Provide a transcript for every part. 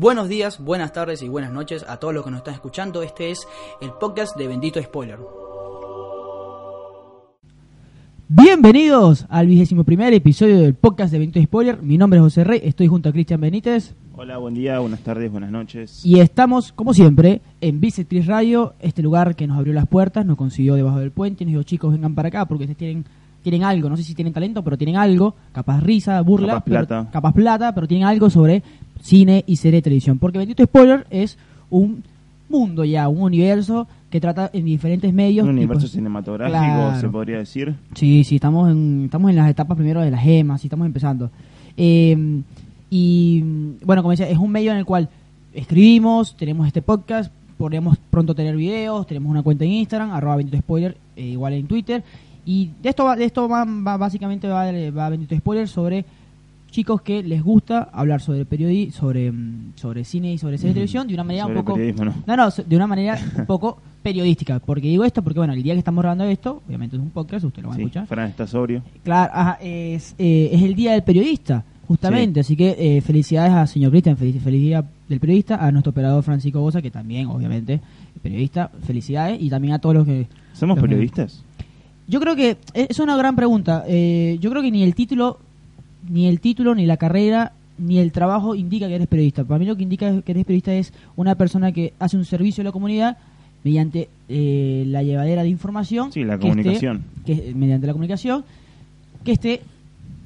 Buenos días, buenas tardes y buenas noches a todos los que nos están escuchando. Este es el podcast de Bendito Spoiler. Bienvenidos al vigésimo primer episodio del podcast de Bendito Spoiler. Mi nombre es José Rey, estoy junto a Cristian Benítez Hola, buen día, buenas tardes, buenas noches. y estamos, como siempre, en Bicetris Radio, este lugar que nos abrió las puertas, nos consiguió debajo del puente y nos dijo, chicos, vengan para acá porque ustedes tienen, tienen algo, no sé si tienen talento, pero tienen algo, capaz risa, burla, Capaz pero- plata. capaz plata, pero tienen algo sobre cine y serie de televisión. Porque Bendito Spoiler es un mundo ya, un universo que trata en diferentes medios. Un universo tipos- cinematográfico, Claro. se podría decir. Sí, sí, estamos en, estamos en las etapas primero de las gemas, sí, estamos empezando. Eh, y bueno, como decía, es un medio en el cual escribimos, tenemos este podcast, podremos pronto tener videos, tenemos una cuenta en Instagram, arroba Bendito Spoiler, eh, igual en Twitter. Y de esto, va, de esto va, va- básicamente va, va Bendito Spoiler sobre chicos que les gusta hablar sobre periodi sobre, mm, sobre cine y sobre serie de televisión de una manera Sobre un poco... periodismo, ¿no? No, no, de una manera un poco periodística. Porque digo esto porque, bueno, el día que estamos grabando esto, obviamente es un podcast, usted lo va a escuchar. Fran está sobrio. Claro, ajá, es, eh, es el día del periodista, justamente. Así que eh, felicidades a señor Cristian, feliz, feliz día del periodista, a nuestro operador Francisco Bosa, que también, obviamente, periodista. Felicidades y también a todos los que. ¿Somos los que- periodistas? Yo creo que eh, es una gran pregunta. Eh, yo creo que ni el título, ni el título, ni la carrera, ni el trabajo indica que eres periodista. Para mí lo que indica que eres periodista es una persona que hace un servicio a la comunidad mediante eh, la llevadera de información. Sí, la que esté- comunicación. que mediante la comunicación, que esté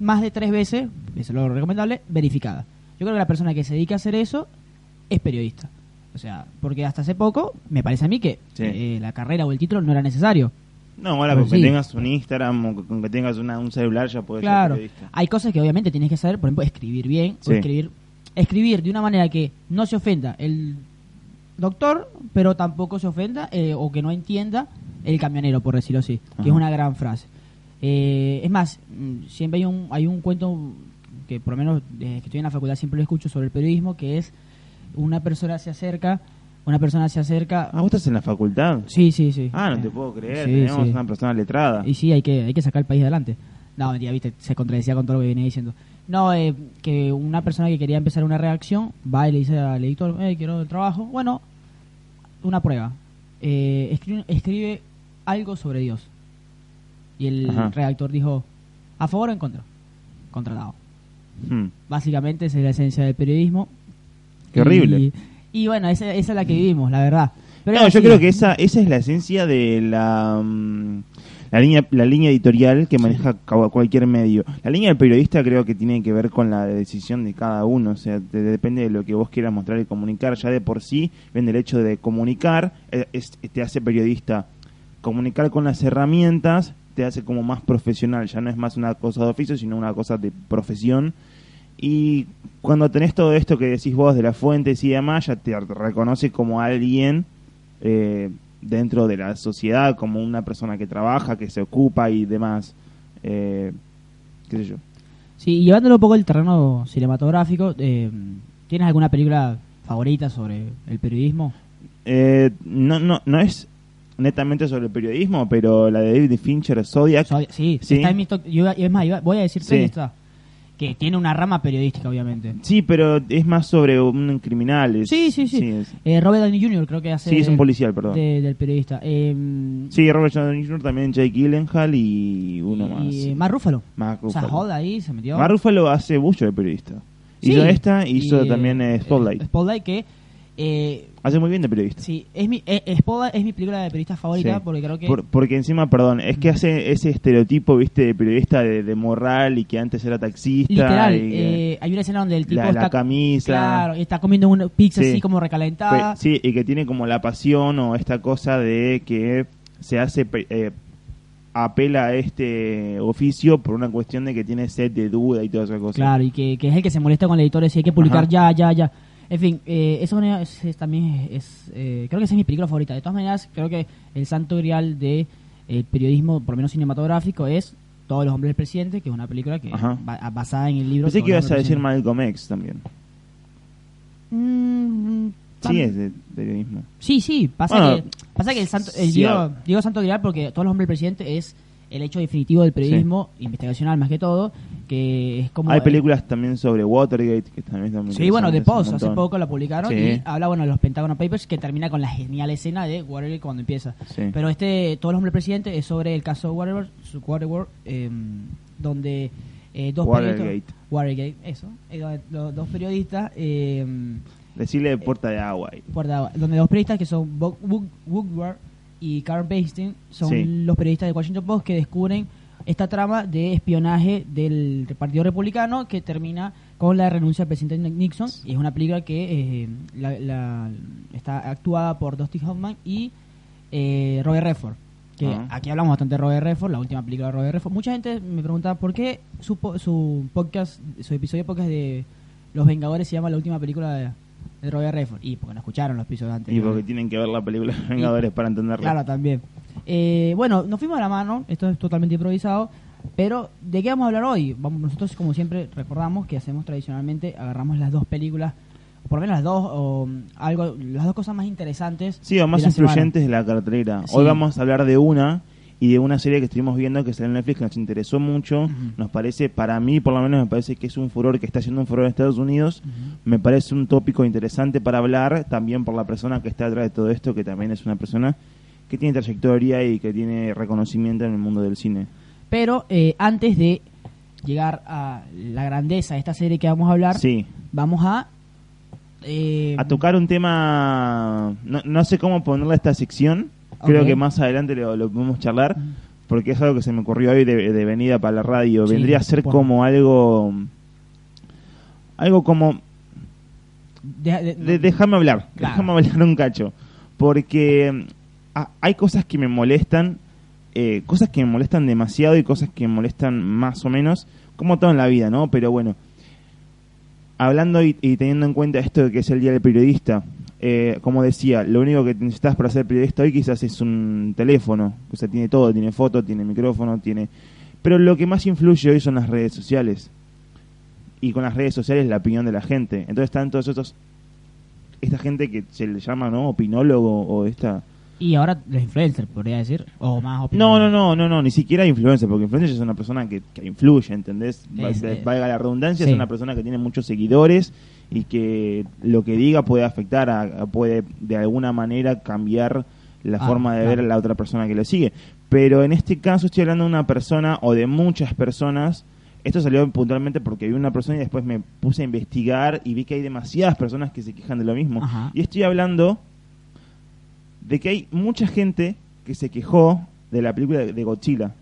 más de tres veces, eso es lo recomendable, verificada. Yo creo que la persona que se dedica a hacer eso es periodista. O sea, porque hasta hace poco me parece a mí que Sí. eh, la carrera o el título no era necesario. No, ahora Pues con sí. que tengas un Instagram o con que tengas una- un celular ya puedes Claro, ser periodista. hay cosas que obviamente tienes que saber, por ejemplo, escribir bien, o escribir, escribir de una manera que no se ofenda el doctor, pero tampoco se ofenda eh, o que no entienda el camionero, por decirlo así, que es una gran frase. Eh, es más, mm, siempre hay un, hay un cuento que por lo menos desde que estoy en la facultad siempre lo escucho sobre el periodismo, que es una persona se acerca, una persona se acerca... Ah, ¿vos estás en la facultad? Sí, sí, sí. Ah, no te puedo creer, sí, tenemos sí. una persona letrada. Y sí, hay que, hay que sacar el país adelante. No, mentira, viste, se contradecía con todo lo que venía diciendo. No, eh, que una persona que quería empezar una reacción va y le dice al editor, eh, quiero el trabajo. Bueno, una prueba. Eh, escribe, escribe algo sobre Dios. Y el Ajá. redactor dijo, ¿a favor o en contra? Contratado. Hmm. Básicamente esa es la esencia del periodismo. Qué horrible. Y, y bueno, esa, esa es la que vivimos, la verdad. Pero no, yo creo que esa, esa es la esencia de la, mm, la línea la línea editorial que maneja cualquier medio. La línea del periodista creo que tiene que ver con la decisión de cada uno, o sea, te- depende de lo que vos quieras mostrar y comunicar. Ya de por sí, ven el hecho de comunicar, eh, es- te hace periodista. Comunicar con las herramientas te hace como más profesional, ya no es más una cosa de oficio, sino una cosa de profesión. Y cuando tenés todo esto que decís vos de las fuentes y demás, ya te reconoce como alguien eh, dentro de la sociedad, como una persona que trabaja, que se ocupa y demás. Eh, ¿Qué sé yo? Sí, y llevándolo un poco al terreno cinematográfico, eh, ¿tienes alguna película favorita sobre el periodismo? Eh, no, no, no es netamente sobre el periodismo, pero la de David Fincher, Zodiac. So- sí, Sí. está en mi top- yo iba- es más, voy a decir Sí. está. Que tiene una rama periodística, obviamente. Sí, pero es más sobre un criminal. es- Sí, sí, sí. es- Eh, Robert Downey Jr. creo que hace... Sí, es un policial, perdón. de- del periodista. Eh, Sí, Robert Downey Jr., también Jake Gyllenhaal y uno y, más. y Mark Ruffalo. Mark O sea, Ruffalo. Hall ahí se metió. Mark Ruffalo hace mucho de periodista. Sí. Hizo esta, hizo Y, también eh, Spotlight. eh, Spotlight que... Eh, Hace muy bien de periodista. sí, es mi, eh, es mi película de periodista favorita Sí. porque creo que... Por- porque encima, perdón, es que hace ese estereotipo, viste, de periodista de, de moral y que antes era taxista. Literal, y que- eh, hay una escena donde el tipo la, está... la camisa. Claro, y está comiendo una pizza Sí. así como recalentada. Sí, y que tiene como la pasión o esta cosa de que se hace, eh, apela a este oficio por una cuestión de que tiene sed de duda y todas esas cosas. Claro, y que, que es el que se molesta con el editor si hay que publicar Ajá. ya, ya, ya. En fin, eh, eso es, es- también es, eh, creo que esa es mi película favorita. De todas maneras, creo que el santo grial de el periodismo, por lo menos cinematográfico, es Todos los hombres del presidente, que es una película que ba- basada en el libro. Pensé que ibas a decir Malcolm X también. Mm, Sí, es de periodismo. Sí, sí, pasa Bueno, que pasa que el santo el sí, Diego, a- Diego Santo Grial porque todos los hombres del presidente es el hecho definitivo del periodismo investigacional más que todo, que es como... Hay eh, películas también sobre Watergate que también están muy Sí, bueno, The Post hace poco la publicaron Sí. y habla, bueno, de los Pentagon Papers que termina con la genial escena de Watergate cuando empieza. Sí. Pero este, Todos los hombres presidente es sobre el caso Watergate, su- Watergate eh, donde eh, dos Watergate. periodistas... Watergate, eso. eh, donde los dos periodistas... Eh, Decirle puerta de agua ahí. Puerta- donde dos periodistas que son Woodward y Carl Basting son Sí. los periodistas de Washington Post que descubren esta trama de espionaje del Partido Republicano que termina con la renuncia del presidente Nixon y es una película que eh, la- la- está actuada por Dusty Hoffman y eh, Robert Redford que Ah. aquí hablamos bastante de Robert Redford la última película de Robert Redford mucha gente me pregunta por qué su, su podcast su episodio de podcast de Los Vengadores se llama la última película de, de Robert Redford y porque no escucharon los episodios antes Y porque tienen que ver la película de Vengadores para entenderla. Claro, también. Eh, bueno, nos fuimos a la mano, esto es totalmente improvisado, pero ¿de qué vamos a hablar hoy? Vamos, nosotros, como siempre, recordamos que hacemos tradicionalmente, agarramos las dos películas, o por lo menos las dos, o algo, las dos cosas más interesantes. Sí, o más de la semana. influyentes de la cartelera. Sí. Hoy vamos a hablar de una y de una serie que estuvimos viendo que salió en Netflix que nos interesó mucho. Nos parece, para mí por lo menos, me parece que es un furor que está haciendo un furor en Estados Unidos. Me parece un tópico interesante para hablar, también por la persona que está detrás de todo esto, que también es una persona que tiene trayectoria y que tiene reconocimiento en el mundo del cine. Pero eh, antes de llegar a la grandeza de esta serie que vamos a hablar, Sí, vamos a... eh, a tocar un tema, no, no sé cómo ponerle esta sección, creo que más adelante lo, lo podemos charlar, porque es algo que se me ocurrió hoy de, de venida para la radio, Sí, vendría a ser bueno. como algo, algo como, de- de- déjame hablar, Claro. déjame hablar un cacho, porque ah, hay cosas que me molestan, eh, cosas que me molestan demasiado y cosas que me molestan más o menos, como todo en la vida, ¿no? Pero bueno, hablando y, y teniendo en cuenta esto de que es el día del periodista, eh, como decía, lo único que necesitas para ser periodista hoy quizás es un teléfono, o sea, tiene todo, tiene foto, tiene micrófono, tiene... Pero lo que más influye hoy son las redes sociales. Y con las redes sociales la opinión de la gente. Entonces están todos estos... Esta gente que se le llama, ¿no? Opinólogo o esta... Y ahora los influencers, podría decir, o más No, no, no, no, no, ni siquiera influencer, porque influencer es una persona que, que influye, ¿entendés? Es, Valga la redundancia, sí. es una persona que tiene muchos seguidores y que lo que diga puede afectar, a, a- puede de alguna manera cambiar la Ah, forma de claro. ver a la otra persona que lo sigue. Pero en este caso estoy hablando de una persona o de muchas personas. Esto salió puntualmente porque vi una persona y después me puse a investigar y vi que hay demasiadas personas que se quejan de lo mismo. Ajá. Y estoy hablando de que hay mucha gente que se quejó de la película de de Godzilla.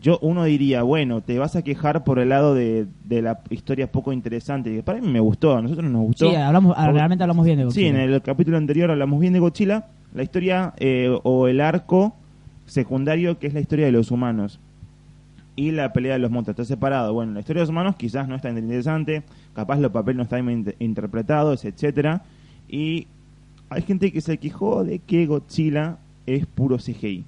Yo, uno diría, bueno, te vas a quejar por el lado de, de la historia poco interesante. Y para mí me gustó, a nosotros nos gustó. Sí, hablamos, realmente hablamos bien de Sí, Godzilla. en el capítulo anterior hablamos bien de Godzilla. La historia eh, o el arco secundario que es la historia de los humanos. Y la pelea de los monstruos está separado. Bueno, la historia de los humanos quizás no es tan interesante. Capaz los papeles no están interpretados, etcétera Y hay gente que se quejó de que Godzilla es puro CGI.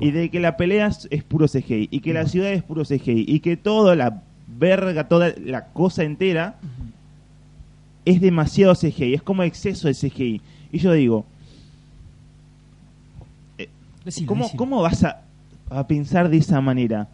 Y de que la pelea es, puro CGI. Y que la ciudad es puro CGI. Y que toda la verga, toda la cosa entera es demasiado CGI. Es como exceso de CGI. Y yo digo, Decilo, ¿cómo, decilo. cómo vas a, a pensar de esa manera?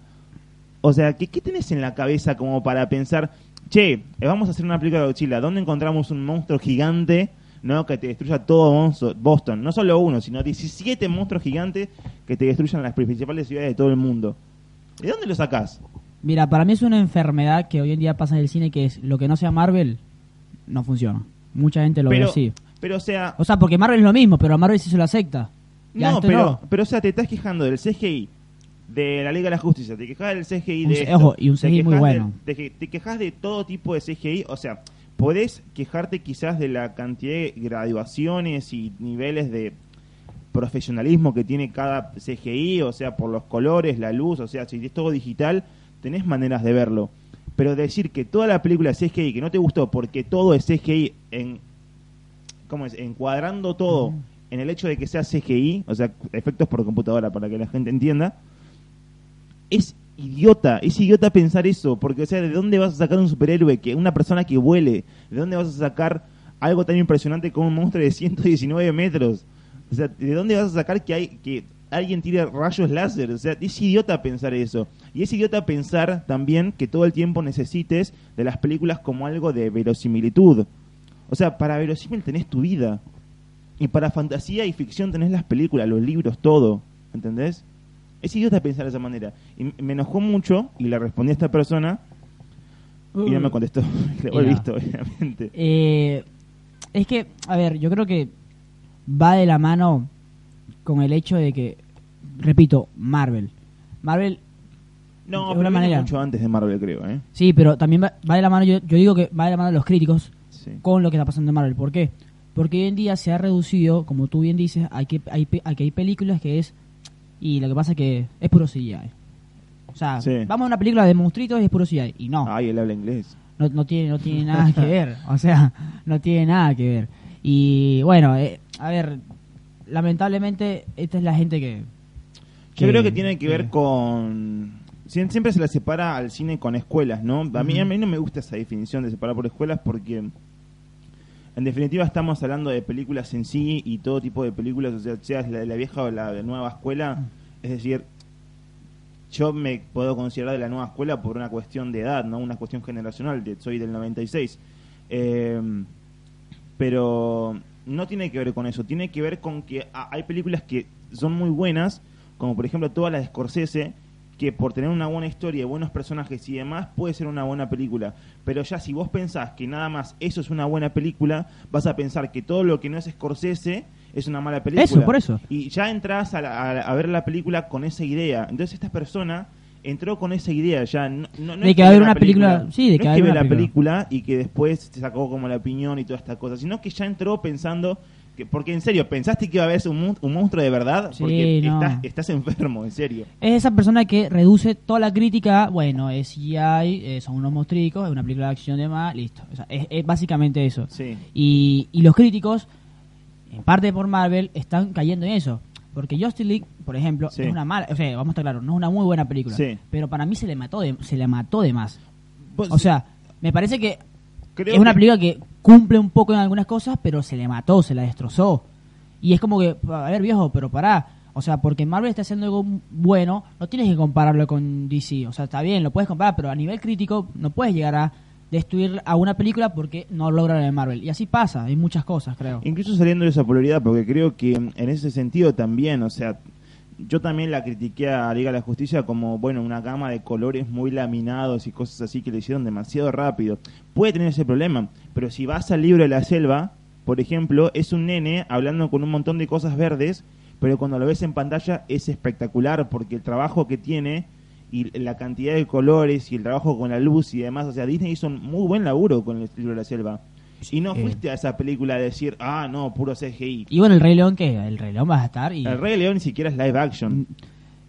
O sea, ¿qué, ¿qué tenés en la cabeza como para pensar, che, eh, vamos a hacer una película de Godzilla, ¿dónde encontramos un monstruo gigante no que te destruya todo Boston? No solo uno, sino 17 monstruos gigantes que te destruyan las principales ciudades de todo el mundo. ¿De dónde lo sacás? Mira, para mí es una enfermedad que hoy en día pasa en el cine que es lo que no sea Marvel no funciona. Mucha gente lo ve así. pero o sea, O sea, porque Marvel es lo mismo, pero a Marvel sí se lo acepta. No, esto pero, no. pero o sea, te estás quejando del CGI de la Liga de la Justicia, te quejas del CGI Un de esto, ojo, y un CGI muy bueno. de- te, te quejas de todo tipo de CGI, o sea, podés quejarte quizás de la cantidad de graduaciones y niveles de profesionalismo que tiene cada CGI, o sea, por los colores, la luz, o sea, si es todo digital, tenés maneras de verlo. Pero decir que toda la película es CGI, que no te gustó porque todo es CGI en ¿cómo es? Encuadrando todo en el hecho de que sea CGI, o sea, efectos por computadora para que la gente entienda, es idiota, es idiota pensar eso, porque o sea, ¿de dónde vas a sacar un superhéroe que una persona que vuele? ¿De dónde vas a sacar algo tan impresionante como un monstruo de 119 metros? O sea, ¿de dónde vas a sacar que hay que alguien tire rayos láser. O sea, es idiota pensar eso. Y es idiota pensar también que todo el tiempo necesites de las películas como algo de verosimilitud. O sea, para verosímil tenés tu vida. Y para fantasía y ficción tenés las películas, los libros, todo. ¿Entendés? Es idiota pensar de esa manera. Y me enojó mucho y le respondí a esta persona y no me contestó. Mira. visto, obviamente. Eh, es que, a ver, yo creo que va de la mano con el hecho de que, repito, Marvel. Marvel, No, de pero manera. mucho antes de Marvel, creo, ¿eh? sí, pero también va, va de la mano, yo, yo digo que va de la mano de los críticos Sí. con lo que está pasando en Marvel. ¿Por qué? Porque hoy en día se ha reducido, como tú bien dices, hay que hay, a que hay películas que es y lo que pasa es que es puro CGI. O sea, Sí. vamos a una película de monstruitos y es puro CGI y no. Ay, él habla inglés. no, no tiene no tiene nada que ver o sea no tiene nada que ver y bueno eh, a ver lamentablemente esta es la gente que Yo creo que tiene que ver con... siem- Siempre se la separa al cine con escuelas, ¿no? A mí, a mí no me gusta esa definición de separar por escuelas porque... En definitiva estamos hablando de películas en sí y todo tipo de películas, o sea, sea la, la vieja o la, nueva escuela. Es decir, yo me puedo considerar de la nueva escuela por una cuestión de edad, no una cuestión generacional. De, soy del 96. Eh, pero no tiene que ver con eso. Tiene que ver con que ah, hay películas que son muy buenas, como por ejemplo todas las de Scorsese, que por tener una buena historia, buenos personajes y demás, puede ser una buena película. Pero ya si vos pensás que nada más eso es una buena película, vas a pensar que todo lo que no es Scorsese es una mala película. Eso, por eso. Y ya entras a, la- a- a ver la película con esa idea. Entonces esta persona entró con esa idea ya. No, no- no De es que va a haber una película- sí, de no que va a es que haber ve una la película. película y que después se sacó como la opinión y toda esta cosa, sino que ya entró pensando... Que, porque en serio, ¿pensaste que iba a haber un, un monstruo de verdad? Sí, porque no. estás, estás enfermo, en serio. es esa persona que reduce toda la crítica bueno es CGI eh, son unos monstruos es una película de acción de más listo o sea, es, es básicamente eso Sí. y, y los críticos en parte por Marvel están cayendo en eso porque Justice League por ejemplo Sí. es una mala o sea vamos a estar claros no es una muy buena película Sí. pero para mí se le mató de, se le mató de más Vos- O sea, me parece que creo es una que- película que cumple un poco en algunas cosas, pero se le mató, se la destrozó. Y es como que, a ver, viejo, pero pará. O sea, porque Marvel está haciendo algo bueno, no tienes que compararlo con DC. O sea, está bien, lo puedes comparar, pero a nivel crítico no puedes llegar a destruir a una película porque no logra la de Marvel. Y así pasa, hay muchas cosas, creo. Incluso saliendo de esa polaridad, porque creo que en ese sentido también, o sea, yo también la critiqué a Liga de la Justicia como, bueno, una gama de colores muy laminados y cosas así que le hicieron demasiado rápido. Puede tener ese problema, pero si vas al libro de la selva, por ejemplo, es un nene hablando con un montón de cosas verdes, pero cuando lo ves en pantalla es espectacular porque el trabajo que tiene y la cantidad de colores y el trabajo con la luz y demás, o sea, Disney hizo un muy buen laburo con el libro de la selva. Y no Eh. fuiste a esa película a decir, ah, no, puro CGI. Y bueno, el Rey León, que El Rey León va a estar y... El Rey León ni siquiera es live action.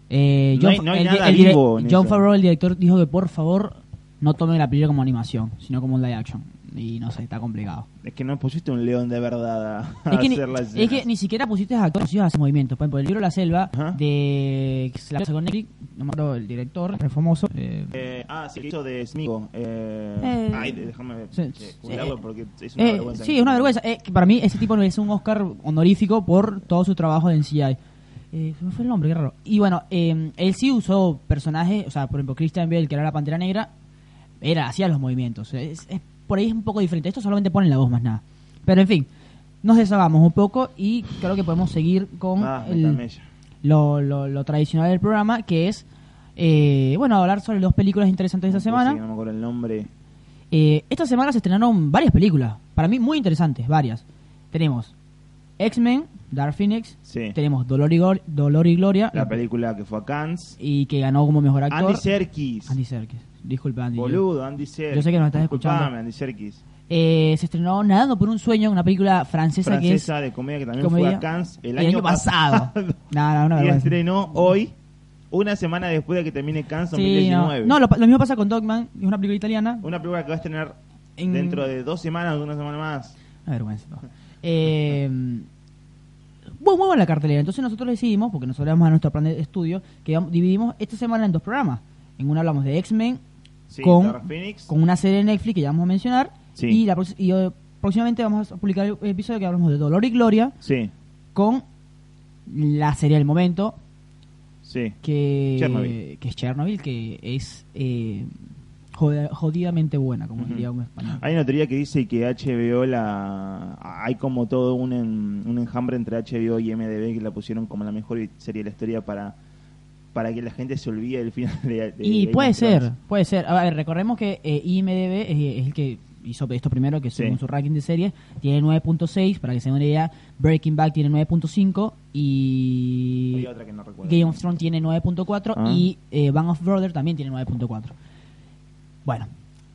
Eh, No hay- John- no hay el- nada el vivo en John. Favreau, el director, dijo que por favor no tomen la película como animación, sino como un live action. Y no sé, está complicado. Es que no pusiste un león de verdad a, Es que, ni, hacer las es que ni siquiera pusiste a actores a hacer movimientos. Por ejemplo, el libro La Selva Ajá. de que se la sacó Netflix, no me acuerdo el director, re famoso. eh, Eh, ah, sí, el hizo de Smigo. Eh, Eh, ay, déjame sí, eh, porque es una vergüenza. sí, es una vergüenza. Que para mí ese tipo merece un Oscar honorífico por todo su trabajo en CGI. Eh, se me fue el nombre, qué raro. Y bueno, eh, él sí usó personajes, o sea, por ejemplo, Christian Bale, que era la Pantera Negra, era hacía los movimientos. Es, es- por ahí es un poco diferente. Esto solamente pone la voz más nada. Pero en fin, nos deshagamos un poco y creo que podemos seguir con Ah, el, lo, lo, lo tradicional del programa, que es, eh, bueno, hablar sobre dos películas interesantes de esta semana. No me acuerdo el nombre. Eh, esta semana se estrenaron varias películas, para mí muy interesantes, varias. Tenemos X-Men, Dark Phoenix, Sí. tenemos Dolor y, Gor- Dolor y Gloria, La película que fue a Cannes. y que ganó como mejor actor. Andy Serkis. Andy Serkis. Disculpe, Andy. Boludo, Andy Serkis. yo sé que nos estás escuchando. Disculpame, Andy Serkis. Eh, se estrenó Nadando por un sueño, una película francesa, que es Francesa de comedia que también comedia fue a Cannes el, el año pasado. No, no, una y estrenó hoy, una semana después de que termine Cannes Sí, 2019. no, no lo, lo mismo pasa con Dogman, es una película italiana. Una película que va a estrenar En- dentro de dos semanas o una semana más. Una vergüenza. no. Eh, muy, buena la cartelera. Entonces nosotros decidimos, porque nos hablamos a nuestro plan de estudio, que dividimos esta semana en dos programas. En uno hablamos de X-Men Sí, con, con una serie de Netflix que ya vamos a mencionar. Sí. Y, la, prox- y, eh, próximamente vamos a publicar el episodio que hablamos de Dolor y Gloria Sí. con la serie del momento, Sí. que, Chernobyl. que es Chernobyl, que es eh, jodidamente buena, como diría un español. Hay una teoría que dice que HBO la hay como todo un, en- un enjambre entre HBO y MDB que la pusieron como la mejor serie de la historia para para que la gente se olvide del final de, de Y puede ser, puede ser. A ver, recordemos que eh, IMDB es, es el que hizo esto primero, que Sí. según su ranking de series tiene 9.6, para que se den una idea, Breaking Bad tiene 9.5 y Hay otra que no recuerdo. Game of Thrones tiene 9.4 Ah. y eh, Band of Brothers también tiene 9.4. Bueno,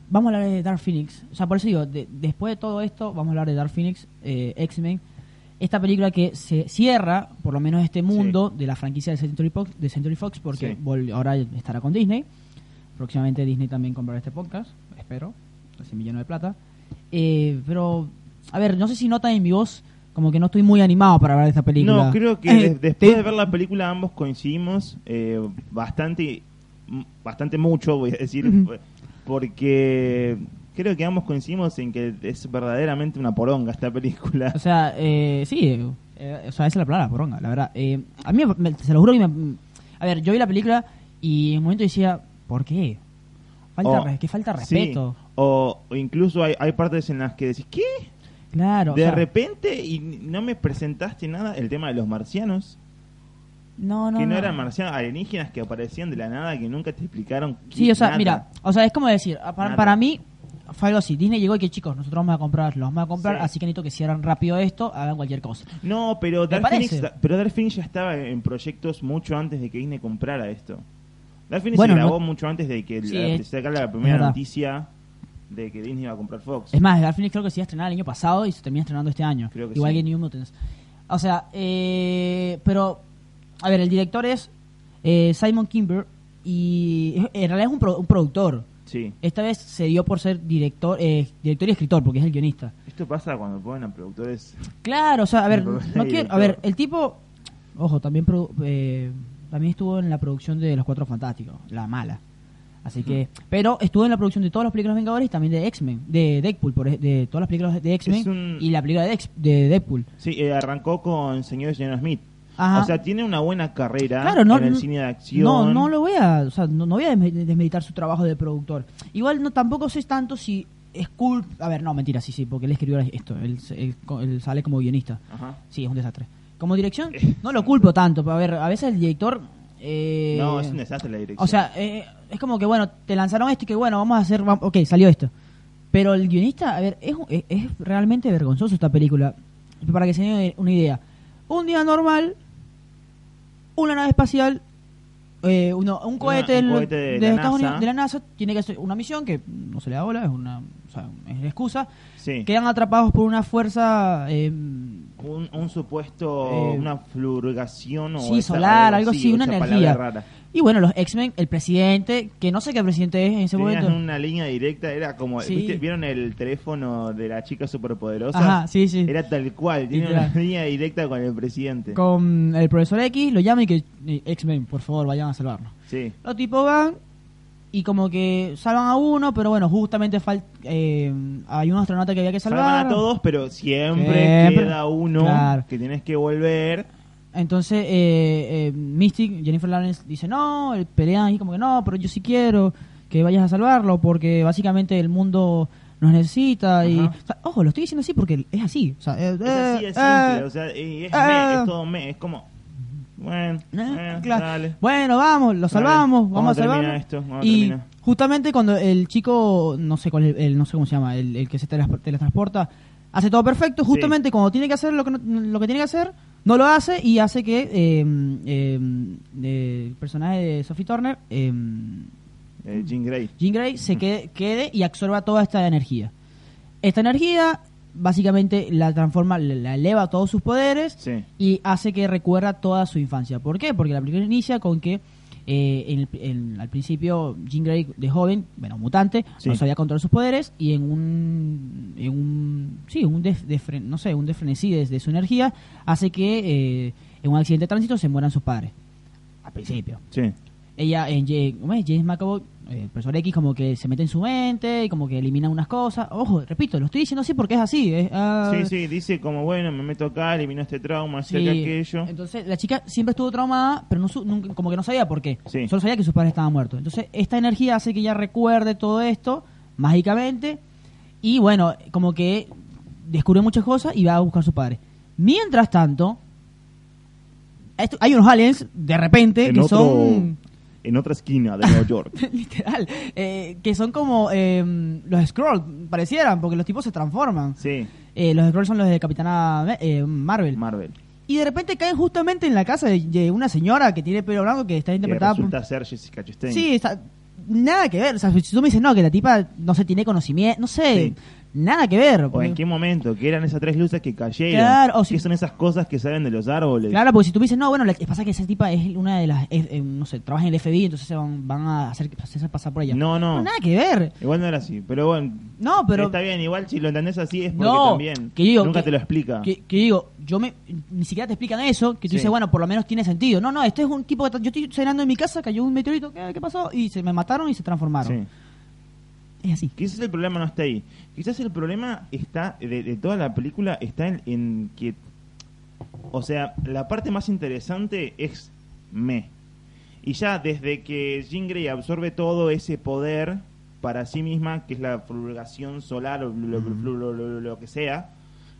vamos a hablar de Dark Phoenix. O sea, por eso digo, de- después de todo esto, vamos a hablar de Dark Phoenix, eh, X-Men. Esta película que se cierra, por lo menos este mundo de la franquicia de Century Fox, de Century Fox porque Sí. ahora estará con Disney. Próximamente Disney también comprará este podcast, espero, así me lleno de plata. Eh, pero, a ver, no sé si notan en mi voz como que no estoy muy animado para hablar de esta película. No, creo que de- después de ver la película ambos coincidimos eh, bastante, bastante mucho, voy a decir, Ujú. Porque creo que ambos coincidimos en que es verdaderamente una poronga esta película. O sea, eh, sí, eh, eh, o sea, esa es la palabra, poronga, la verdad. Eh, a mí, me- se lo juro que me... A ver, yo vi la película y en un momento decía, ¿por qué? Falta, O- que falta sí, respeto. o, o incluso hay, hay partes en las que decís, ¿qué? Claro. o de sea, repente y no me presentaste nada, el tema de los marcianos, no, no, que no, no. eran marcianos, alienígenas que aparecían de la nada, que nunca te explicaron. Sí, o sea, nada. mira, o sea, es como decir, para, para mí fue algo así. Disney llegó y que chicos, nosotros vamos a comprar, los vamos a comprar, Sí. así que necesito que cierran rápido esto, hagan cualquier cosa. No, pero ¿Te Dark? Phoenix, pero Dark Phoenix ya estaba en proyectos mucho antes de que Disney comprara esto. Dark Phoenix Bueno, se grabó no- mucho antes de que Sí, la, es- se sacara la primera noticia de que Disney iba a comprar Fox. Es más, Dark Phoenix creo que se iba a estrenar el año pasado y se termina estrenando este año. Creo que Igual sí. que New Mutants. O sea, eh, pero, a ver, el director es eh, Simon Kimber y en realidad es un, pro- un productor. Sí. Esta vez se dio por ser director, eh, director y escritor, porque es el guionista. Esto pasa cuando ponen a productores. Claro, o sea, a ver, no quiero, a ver, el tipo, ojo, también produ- eh, también estuvo en la producción de Los Cuatro Fantásticos, la mala. Así que, pero estuvo en la producción de todas las películas Vengadores y también de X-Men, de Deadpool, por, de todas las películas de X-Men un- y la película de, Dex- de Deadpool. Sí, eh, arrancó con Señor y Señora Smith. Ajá. O sea, tiene una buena carrera Claro, no, en el cine de acción. No, no lo voy a, o sea, no, no voy a desme- desmeditar su trabajo de productor. Igual no tampoco sé tanto si es cool, a ver, no, mentira, sí, sí, porque él escribió esto, él, él- él sale como guionista. Ajá. Sí, es un desastre. Como dirección, no lo culpo tanto, pero a ver, a veces el director... eh, No, es un desastre la dirección. O sea, eh, es como que, bueno, te lanzaron esto y que, bueno, vamos a hacer... vam- Ok, salió esto. Pero el guionista, a ver, es, es, es realmente vergonzoso esta película. Para que se den una idea. Un día normal, una nave espacial, eh, uno- un cohete, un del- cohete de de, la Estados NASA. Unidos, de la NASA tiene que hacer una misión que no se le da bola, es una, o sea, es la excusa. sí. Quedan atrapados por una fuerza... eh, un, un supuesto, Eh, una fluoración o sí, esa- solar, algo así, una energía. rara. Y bueno, los X-Men, el presidente, que no sé qué presidente es en ese Tenías momento. una línea directa, era como, Sí. ¿viste? ¿vieron el teléfono de la chica superpoderosa? Ajá, sí, sí. Era tal cual, tiene una línea directa con el presidente. Con el profesor X, lo llama y que X-Men, por favor, vayan a salvarnos. Sí. Los tipos van y como que salvan a uno, pero bueno, justamente fal- eh, hay un astronauta que había que salvar. Salvan a todos, pero siempre, Siempre. queda uno Claro. que tienes que volver. Entonces, eh, eh, Mystic, Jennifer Lawrence dice no, el- pelean y como que no, pero yo sí quiero que vayas a salvarlo porque básicamente el mundo nos necesita y... Ajá. o sea, ojo, lo estoy diciendo así porque es así. O sea, eh, Es así, eh, es eh, simple. O sea, y es, eh. me, es todo me. Es como, bueno, Eh, eh, claro. dale. Bueno, vamos, lo salvamos, vamos, a terminar salvarlo. esto, vamos a y terminar. justamente cuando el chico, no sé cuál es, el, no sé cómo se llama, el, el que se teletransporta, hace todo perfecto, Sí. justamente cuando tiene que hacer lo que, no- lo que tiene que hacer, no lo hace y hace que eh, eh, el personaje de Sophie Turner, eh, Eh, Jean Grey. Jean Grey, se quede, quede y absorba toda esta energía. Esta energía básicamente la transforma, la la eleva a todos sus poderes Sí. y hace que recuerda toda su infancia. ¿Por qué? Porque la película inicia con que eh, en el- en- al principio Jean Grey de joven, bueno, mutante, Sí. no sabía controlar sus poderes y en un, en un sí, un defre- no sé, un defrenesí de, de su energía hace que eh, en un accidente de tránsito se mueran sus padres. Al principio. Sí. Ella, en James, McAvoy, el profesor X como que se mete en su mente y como que elimina unas cosas. Ojo, repito, lo estoy diciendo así porque es así. es, ah, Sí, sí, dice como, bueno, me meto acá, elimino este trauma, sí. acerca aquello. Entonces la chica siempre estuvo traumada, pero no nunca- como que no sabía por qué. Sí. Solo sabía que sus padres estaban muertos. Entonces esta energía hace que ella recuerde todo esto mágicamente y bueno, como que descubre muchas cosas y va a buscar a su padre. Mientras tanto, hay unos aliens de repente En que otro- son En otra esquina de Nueva York. literal, eh, que son como eh, los Scrolls, parecieran, porque los tipos se transforman. sí, Eh, los Scrolls son los de Capitana eh, Marvel. Marvel. y de repente caen justamente en la casa de, de una señora que tiene pelo blanco que está Que interpretada por... resulta ser Jessica Chastain. Sí, está- nada que ver. O sea, si tú me dices, no, que la tipa no se tiene conocimiento, no sé, Sí. Nada que ver. ¿O en qué momento? Que eran esas tres luces que cayeron. Claro, o si- que son esas cosas que salen de los árboles. Claro, porque si tú me dices, no, bueno, la- pasa que esa tipa es una de las, es- eh, no sé, trabaja en el FBI, entonces se van, van a hacer, hacerse pasar por ella. No, no. nada que ver. Igual no era así. Pero bueno, No, pero... está bien. Igual si lo entendés así es porque No, también. que digo, Nunca que- te lo explica. Que, que digo, yo me, ni siquiera te explican eso, que tú Sí. dices, bueno, por lo menos tiene sentido. No, no, este es un tipo que yo estoy cenando en mi casa, cayó un meteorito, ¿qué, qué pasó? Y se me mataron y se transformaron. Sí. Es así. Quizás el problema no está ahí. Quizás el problema está de, de toda la película está en, en que, o sea, la parte más interesante es me. Y ya desde que Jean Grey absorbe todo ese poder para sí misma, que es la fulgación solar o lo, lo- lo- lo- lo que sea,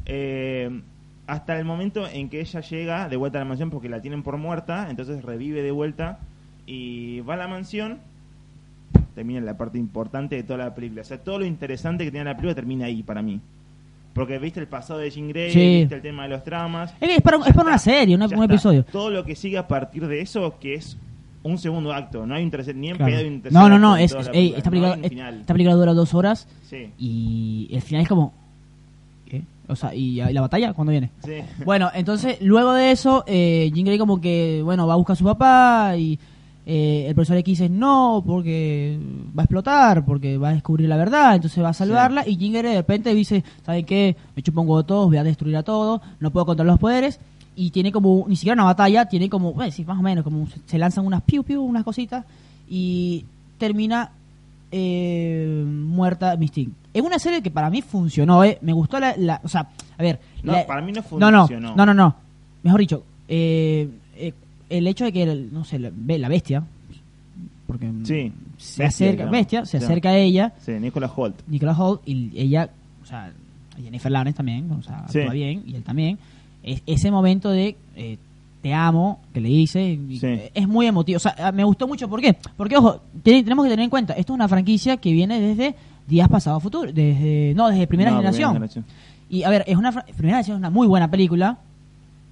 eh, hasta el momento en que ella llega de vuelta a la mansión porque la tienen por muerta, entonces revive de vuelta y va a la mansión termina la parte importante de toda la película. O sea, todo lo interesante que tiene la película termina ahí para mí. Porque viste el pasado de Jean Grey, Sí. viste el tema de los traumas. Es, para, es para una serie, ya un está. episodio. Todo lo que sigue a partir de eso, que es un segundo acto. No hay un tercer, ni en Claro. hay un tercer No, no, no, es, es- ey, esta, No película, final. esta película dura dos horas Sí, y el final es como... ¿Qué? O sea, ¿y, y la batalla cuándo viene? sí. Bueno, entonces, luego de eso, eh, Jean Grey como que, bueno, va a buscar a su papá y eh, el profesor X dice no, porque va a explotar, porque va a descubrir la verdad, entonces va a salvarla y Jean Grey de repente dice, ¿saben qué? Me chupo un huevo a todos, voy a destruir a todos, no puedo controlar los poderes y tiene como, ni siquiera una batalla, tiene como, bueno, sí, más o menos, como se- lanzan unas piu piu, unas cositas y termina eh, muerta Mystique. Es una serie que para mí funcionó, eh. me gustó la, la- o sea, a ver, No, la- para mí no no, no, funcionó. no, no, no. Mejor dicho, eh, el hecho de que, el- no sé, la, ve- la bestia, porque Sí, se bestia, acerca, digamos. bestia, se acerca a ella, Sí, Nicolas Holt. Nicolas Holt, y ella, o sea, Jennifer Lawrence también, o sea, Sí. actúa bien, y él también. Es, ese momento de eh, te amo, que le dice, Sí. es muy emotivo. O sea, ah, me gustó mucho. ¿Por qué? Porque, ojo, te- tenemos que tener en cuenta, esto es una franquicia que viene desde días pasados a futuro, desde, no, desde primera No, generación. generación. Y a ver, es una primera generación es una muy buena película.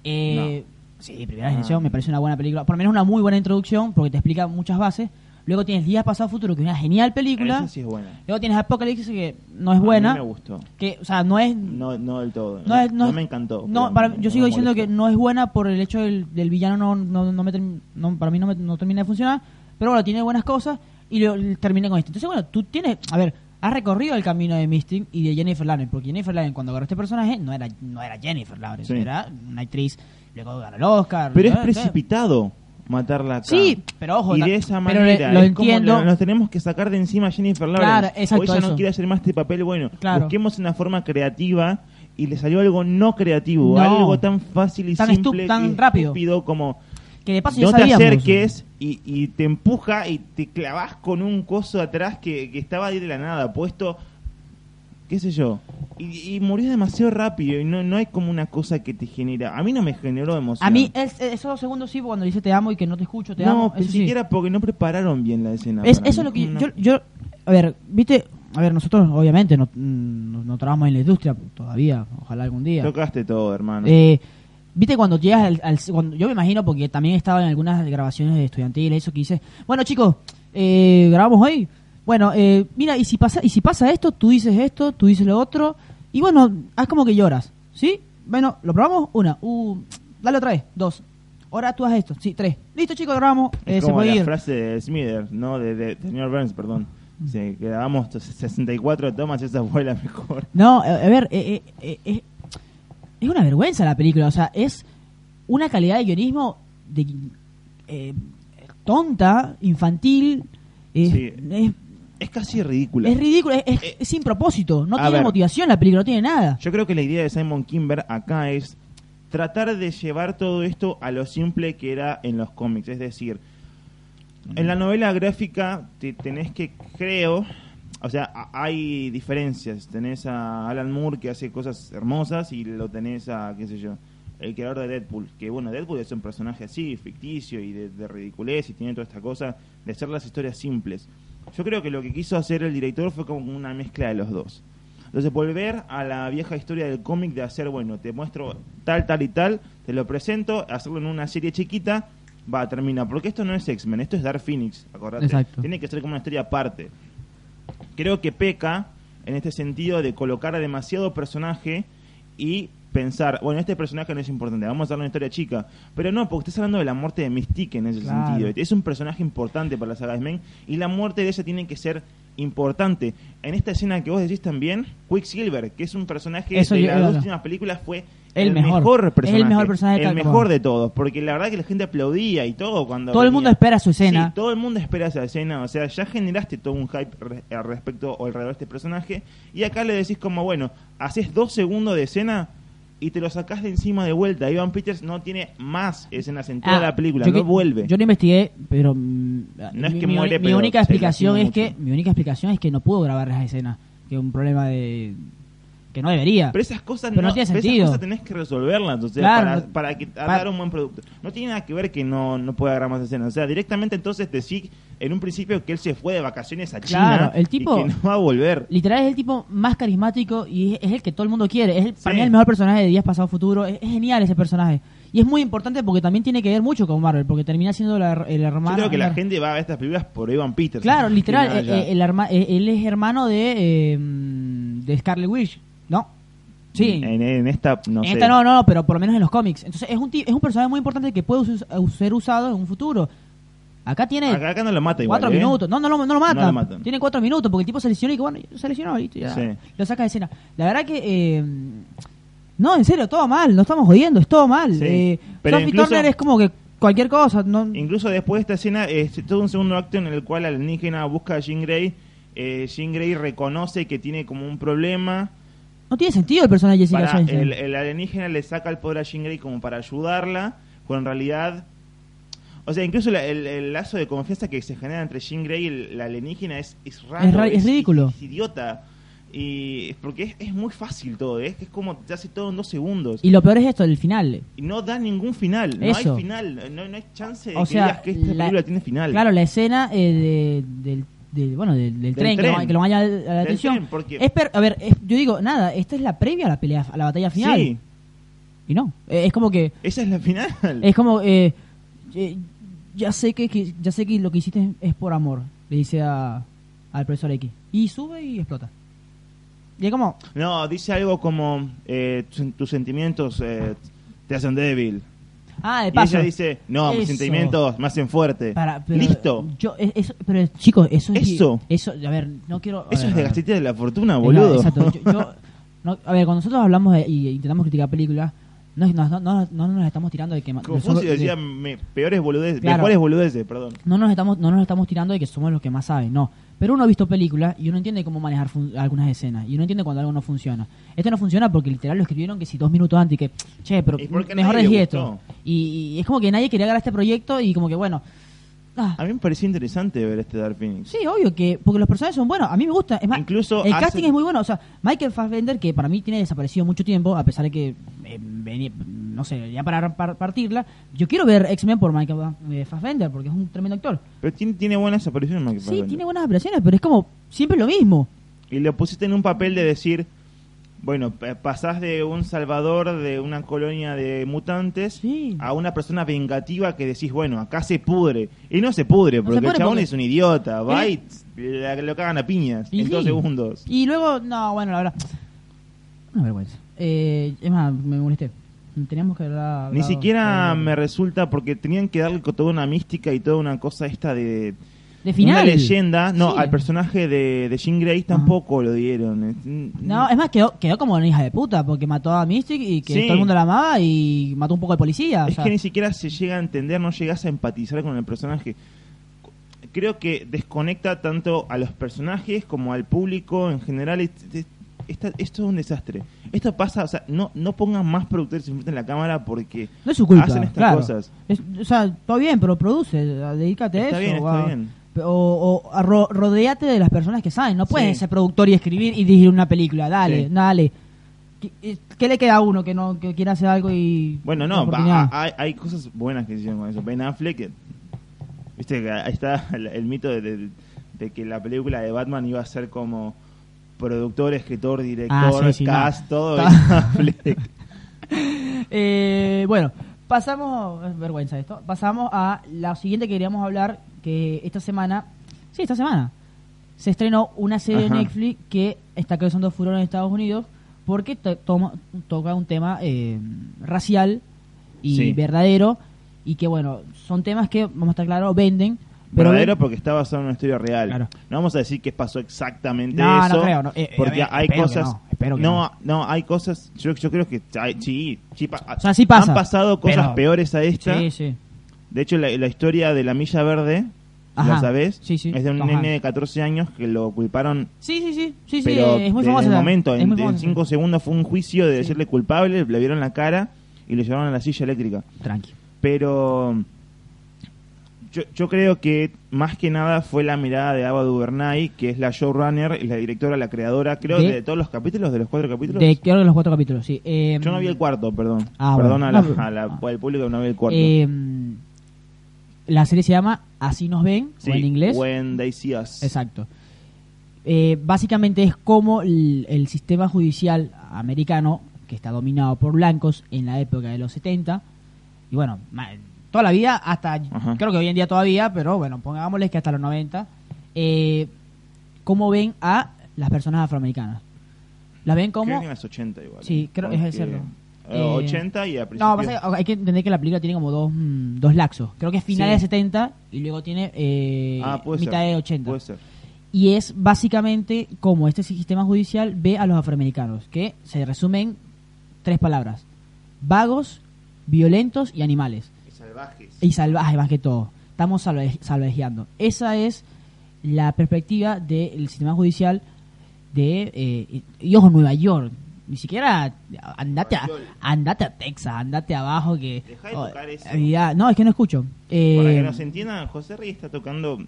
Eh, Sí, primera generación Ah. me parece una buena película. Por lo menos una muy buena introducción porque te explica muchas bases. Luego tienes Días Pasado Futuro, que es una genial película. Esa sí es buena. Luego tienes Apocalipsis, que no es A mí buena. me gustó. Que, o sea, no es. No, no del todo. no es- no es- me encantó. No, para- yo me sigo diciendo molestó. que no es buena por el hecho del, del villano, no, no, no me no- para mí no, me- no termina de funcionar. Pero bueno, tiene buenas cosas y lo, termina con esto. Entonces, bueno, tú tienes. A ver, has recorrido el camino de Mystic y de Jennifer Lawrence. Porque Jennifer Lawrence, cuando agarró este personaje, no era, no era Jennifer Lawrence, Sí. era una actriz. Luego ganó el Oscar. Pero es precipitado matarla acá. Sí, pero ojo, Y de esa manera, lo es como entiendo. la- nos tenemos que sacar de encima a Jennifer Lawrence. Claro, exacto, O ella eso. no quiere hacer más este papel bueno. Claro. Busquemos una forma creativa y le salió algo no creativo, No. algo tan fácil y Tan simple tan y rápido. estúpido como Que de paso ya no te acerques y, y te empuja y te clavas con un coso atrás que, que estaba ahí de la nada puesto, qué sé yo. Y, y murió demasiado rápido y no, no hay como una cosa que te genera. A mí no me generó emoción. A mí, es, esos dos segundos sí, cuando dice te amo y que no te escucho, te no, amo. ni eso sí. siquiera porque no prepararon bien la escena. Es, eso es lo que yo, yo, a ver, viste, a ver, nosotros obviamente no, no, no trabajamos en la industria todavía, ojalá algún día. Tocaste todo, hermano. Eh, viste cuando llegas al, al- cuando, yo me imagino porque también estaba en algunas grabaciones de estudiantiles eso que dice, bueno chicos, eh, grabamos hoy. Bueno, eh, mira, y si pasa y si pasa esto, tú dices esto, tú dices lo otro y bueno, haz como que lloras, ¿sí? Bueno, lo probamos, una, uh, dale otra vez, dos. Ahora tú haz esto, sí, tres. Listo chicos, grabamos, eh, es se como puede la ir. frase de Smither, ¿no? De, de, de señor Burns, perdón. Se grabamos 64 tomas esa fue la mejor. No, a ver, eh, eh, eh, eh, es una vergüenza la película, o sea, es una calidad de guionismo de, eh, tonta, infantil, Sí. es, Es casi ridícula. es ridículo, es, es- Eh, sin propósito, no tiene ver. motivación la película, no tiene nada. Yo creo que la idea de Simon Kimber acá es tratar de llevar todo esto a lo simple que era en los cómics. Es decir, en la novela gráfica te tenés que, creo, o sea, hay diferencias. Tenés a Alan Moore que hace cosas hermosas y lo tenés a, qué sé yo, el creador de Deadpool. Que bueno, Deadpool es un personaje así, ficticio y de, de ridiculez y tiene toda esta cosa de hacer las historias simples. Yo creo que lo que quiso hacer el director fue como una mezcla de los dos. Entonces volver a la vieja historia del cómic de hacer, bueno, te muestro tal, tal y tal, te lo presento, hacerlo en una serie chiquita, va, termina. Porque esto no es X-Men, esto es Dark Phoenix, acordate. Exacto. Tiene que ser como una historia aparte. Creo que peca en este sentido de colocar a demasiado personaje y pensar, bueno, este personaje no es importante, vamos a darle una historia chica. Pero no, porque estás hablando de la muerte de Mystique en ese Claro. sentido. Es un personaje importante para la saga de X-Men y la muerte de ella tiene que ser importante. En esta escena que vos decís también, Quicksilver, que es un personaje Eso de yo- las dos últimas películas, fue El el, mejor. mejor. Es el personaje. mejor personaje de El mejor de todos, porque la verdad que la gente aplaudía y todo cuando Todo el mundo espera su escena. Sí, todo el mundo espera esa escena, o sea, ya generaste todo un hype re- al respecto o alrededor de este personaje y acá le decís como, bueno, haces dos segundos de escena y te lo sacás de encima de vuelta. Ivan Peters no tiene más escenas en toda Ah, la película, yo no que- vuelve. Yo lo investigué, pero mm, No es mi, que mi- muere, mi pero única explicación es que mi única explicación es que no pudo grabar las escenas, que es un problema de que no debería. Pero esas cosas Pero no no, tiene pero esas cosas tenés que resolverlas, o sea, Claro, para, para que a pa- dar un buen producto. No tiene nada que ver que no, no pueda grabar más escenas. O sea, directamente entonces decís en un principio que él se fue de vacaciones a China Claro, el tipo- y que no va a volver. Literal es el tipo más carismático y es, es el que todo el mundo quiere. Es el, para Sí. mí el mejor personaje de Días Pasado Futuro. Es, es genial ese personaje. Y es muy importante porque también tiene que ver mucho con Marvel, porque termina siendo la- el hermano. Yo creo que la el- gente va a estas películas por Evan Peters. Claro, literal, eh, eh, el herma- eh, él es hermano de, eh, de Scarlet Witch, ¿no? Sí. En, en esta, no en sé. esta no, no, pero por lo menos en los cómics. Entonces es un, es un personaje muy importante que puede us- ser usado en un futuro. Acá tiene Acá, acá no lo mata igual. cuatro ¿eh? minutos. No, no, lo- no lo mata. No lo matan. Tiene cuatro minutos porque el tipo se lesionó y que bueno, se lesionó y ya Sí. lo saca de escena. La verdad que... eh, no, en serio, todo mal. No estamos jodiendo, es todo mal. Sí. Eh, Pero Sophie incluso- Turner es como que cualquier cosa. No, Incluso después de esta escena, es todo un segundo acto en el cual alienígena busca a Jean Grey. Eh, Jean Grey reconoce que tiene como un problema. No tiene sentido el personaje de Jessica Para, Jones. el, el alienígena le saca el poder a Jean Grey como para ayudarla, cuando en realidad... O sea, incluso la- el, el lazo de confianza que se genera entre Jean Grey y el, la alienígena es, es raro. Es ra- es ridículo. Es, idiota. Y es porque es, es muy fácil todo, ¿eh? es que es como te hace todo en dos segundos. Y lo peor es esto, el final. Y no da ningún final, no hay final, no, no hay chance de O que sea, digas que esta la- película tiene final. Claro, la escena eh, de- del, del- bueno, del, del tren, Que, tren. lo, que lo vaya a la Del atención. tren, porque- Es per- a ver, es- yo digo, nada, esta es la previa a la pelea, a la batalla final. Sí, Y no, eh, es como que, esa es la final. es como, eh, ya sé que, que- ya sé que lo que hiciste es por amor, le dice a, al profesor X. Y sube y explota. Y es como, No, dice algo como eh, tus, tus sentimientos eh, te hacen débil. Ah, de Y paso. ella dice, no, mis Eso. sentimientos me hacen fuerte. Para- pero- Listo. Yo, es- eso, pero chicos, eso es. Eso. Eso, a ver, no quiero. a Eso ver, es de a ver. de la fortuna, boludo. exacto. Yo, yo- no, a ver, cuando nosotros hablamos de- y intentamos criticar películas, no, no, no, no, no nos estamos tirando de que. Confucio sobre- decía de- me- peores boludeces, Claro. mejores boludeces, perdón. no nos estamos no nos estamos tirando de que somos los que más saben, no. Pero uno ha visto películas y uno entiende cómo manejar algunas escenas y uno entiende cuando algo no funciona. Este no funciona porque literal lo escribieron que si dos minutos antes y que, che, pero mejor gustó. esto. Y, y es como que nadie quería agarrar este proyecto y como que bueno. ah, A mí me pareció interesante ver este Dark Phoenix. Sí, obvio que porque los personajes son buenos. A mí me gusta. Es más, Incluso el hace- casting es muy bueno. O sea, Michael Fassbender, que para mí tiene desaparecido mucho tiempo, a pesar de que eh, venía, no sé, ya para par- partirla. Yo quiero ver X-Men por Michael eh, Fassbender porque es un tremendo actor. Pero tiene, tiene buenas apariciones. Michael Sí, Fassbender. tiene buenas apariciones, pero es como siempre lo mismo. Y lo pusiste en un papel de decir, bueno, pasás de un salvador de una colonia de mutantes Sí. a una persona vengativa que decís, bueno, acá se pudre. Y no se pudre, No porque se el chabón porque- es un idiota. Va y lo cagan a piñas Y en dos segundos. Y luego, no, bueno, la verdad. Una vergüenza. Eh, es más, me molesté. Teníamos que hablar. Ni siquiera me resulta, porque tenían que darle toda una mística y toda una cosa esta de... De final. Una leyenda. No, Sí. al personaje de, de Jean Grey tampoco lo dieron. No, es más, quedó, quedó como una hija de puta, porque mató a Mystic y que Sí. todo el mundo la amaba y mató un poco al policía. o Es sea. que ni siquiera se llega a entender, no llegas a empatizar con el personaje. creo que desconecta tanto a los personajes como al público en general. Es- es- esta- esto es un desastre. Esto pasa, o sea, no, no pongan más productores enfrente en la cámara porque No es su culpa, hacen estas claro. cosas. Es- o sea, todo bien, pero produce, dedícate a Está eso. bien, o está a- bien. O, o a ro- rodeate de las personas que saben. No puedes Sí. ser productor y escribir y dirigir una película. Dale, Sí. dale. ¿Qué, eh, qué le queda a uno que no que quiera hacer algo y Bueno, no, va- hay, hay cosas buenas que hicieron con eso. Ben Affleck, eh, viste ahí está el, el mito de, de- de que la película de Batman iba a ser como productor, escritor, director, Ah, sí, sí, cast, no. todo. Eh, bueno, pasamos, es vergüenza esto, pasamos a la siguiente que queríamos hablar, que esta semana, sí, esta semana, se estrenó una serie Ajá. de Netflix que está causando furor en Estados Unidos porque to- toma- toca un tema eh, racial y Sí. verdadero y que bueno, son temas que, vamos a estar claros, venden. Pero Verdadero porque está basado en una historia real. Claro. No vamos a decir que pasó exactamente No, eso. no creo, no. Eh, porque eh, hay cosas. no, espero que no, no, hay cosas. Yo, yo creo que hay- sí, sí, O sea, sí pasa, Han pasado cosas pero- peores a esta. Sí, sí. De hecho, la, la historia de la Milla Verde, Ajá. ¿la sabés? Sí, sí. Es de un Ajá. nene de 14 años que lo culparon. Sí, sí, sí, sí, sí, pero es muy desde famosa. el momento, en, muy famosa en esa. cinco segundos fue un juicio de decirle culpable, le vieron la cara y le llevaron a la silla eléctrica. Tranqui. Pero yo, yo creo que más que nada fue la mirada de Ava DuVernay, que es la showrunner la directora, la creadora, creo, De- de, todos los capítulos, de los cuatro capítulos. De, creo que los cuatro capítulos, sí. Eh, Yo no vi el cuarto, perdón. Ah, perdón bueno. a la- No, pero- a la- al público que no vi el cuarto. eh, la serie se llama Así nos ven, Sí, o en inglés. When They See Us. Exacto. Eh, básicamente es como el, el sistema judicial americano, que está dominado por blancos en la época de los 70, y bueno, toda la vida, hasta, Ajá. creo que hoy en día todavía, pero bueno, pongámosles que hasta los 90, eh, cómo ven a las personas afroamericanas. Las ven Creo como... que en los 80 igual. Sí, creo que es hacerlo. eh, Eh, 80 y a No, principios... pasa que hay que entender que la película tiene como dos, mm, dos laxos. Creo que es finales Sí. de 70 y luego tiene eh, ah, mitad ser. de 80. Puede ser. Y es básicamente como este sistema judicial ve a los afroamericanos, que se resumen tres palabras. Vagos, violentos y animales. Y salvajes más que todo. Estamos salvaje- salvajeando. Esa es la perspectiva del sistema judicial de... Eh, y, ojo, Nueva York. Ni siquiera andate a, andate a Texas, andate abajo que... Deja de oh, tocar eso. ya- no, es que no escucho. Eh, Para que nos entiendan, José Rey está tocando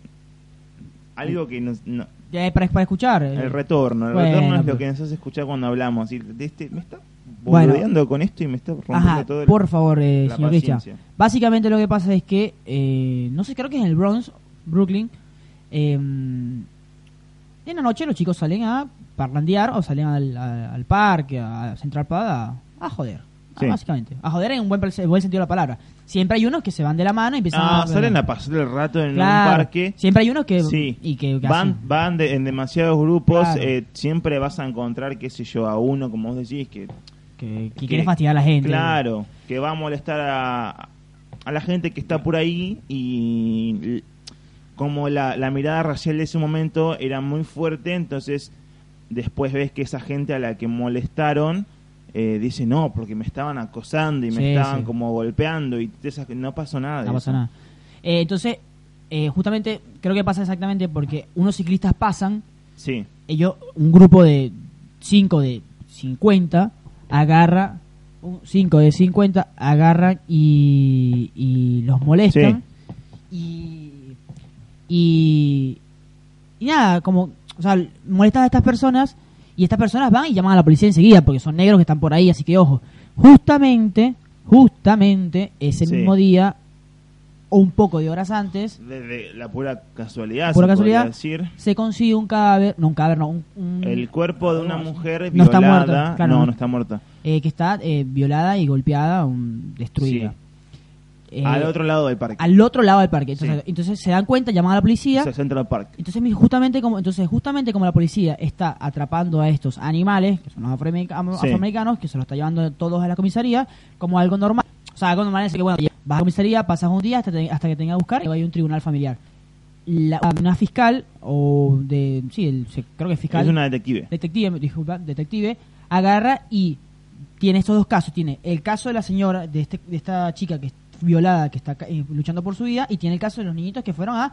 algo que nos... no- ya, para, para escuchar. eh, el retorno. El bueno, retorno es lo pero- que nos hace escuchar cuando hablamos. Y de este, me está Bueno. con esto y me está rompiendo Ajá, todo el- por favor, eh, señor. Básicamente lo que pasa es que, eh, no sé, creo que en el Bronx, Brooklyn, eh, en la noche los chicos salen a parrandear o salen al, a- al parque, a Central Park, a, a joder. Ah. Básicamente, a joder en un buen, en buen sentido de la palabra. Siempre hay unos que se van de la mano y empiezan Ah, a... salen a pasar el rato en Claro, un parque. Siempre hay unos que... Sí. Y que, que Van, van de- en demasiados grupos, Claro. eh, siempre vas a encontrar, qué sé yo, a uno, como vos decís, que que, que que- quiere fastidiar a la gente. Claro, que va a molestar a, a la gente que está por ahí y como la, la mirada racial de ese momento era muy fuerte, entonces después ves que esa gente a la que molestaron eh, dice no, porque me estaban acosando y me Sí, estaban sí. como golpeando y esa- no pasó nada. No eso. nada. Eh, entonces, eh, justamente, creo que pasa exactamente porque unos ciclistas pasan Sí, ellos, un grupo de 5 de 50 agarra, 5 de 50 agarran y, y los molestan. Y, y, y nada, como, o sea, molestan a estas personas y estas personas van y llaman a la policía enseguida porque son negros que están por ahí, así que ojo, justamente, justamente ese Sí. mismo día o un poco de horas antes desde la pura casualidad, Pura se casualidad. decir. se consigue un cadáver, no un cadáver, no, un, un- El cuerpo de una mujer No está muerta, claro, no, no. no está muerta. eh, que está eh, violada y golpeada, un- destruida. Eh, Al otro lado del parque. al otro lado del parque. Entonces, Sí. entonces se dan cuenta, llaman a la policía. Es el Central Park. Entonces justamente como entonces justamente como la policía está atrapando a estos animales, que son los afroamerica- am- Sí. afroamericanos, que se los está llevando todos a la comisaría, como algo normal. O sea, algo normal es que bueno, vas a la comisaría, pasas un día hasta, te- hasta que tenga que buscar y hay un tribunal familiar. La- una fiscal o de sí, el- creo que es fiscal Es una detective. detective, disculpa, detective, agarra y tiene estos dos casos. Tiene el caso de la señora, de, este, de esta chica que es violada, que está eh, luchando por su vida, y tiene el caso de los niñitos que fueron a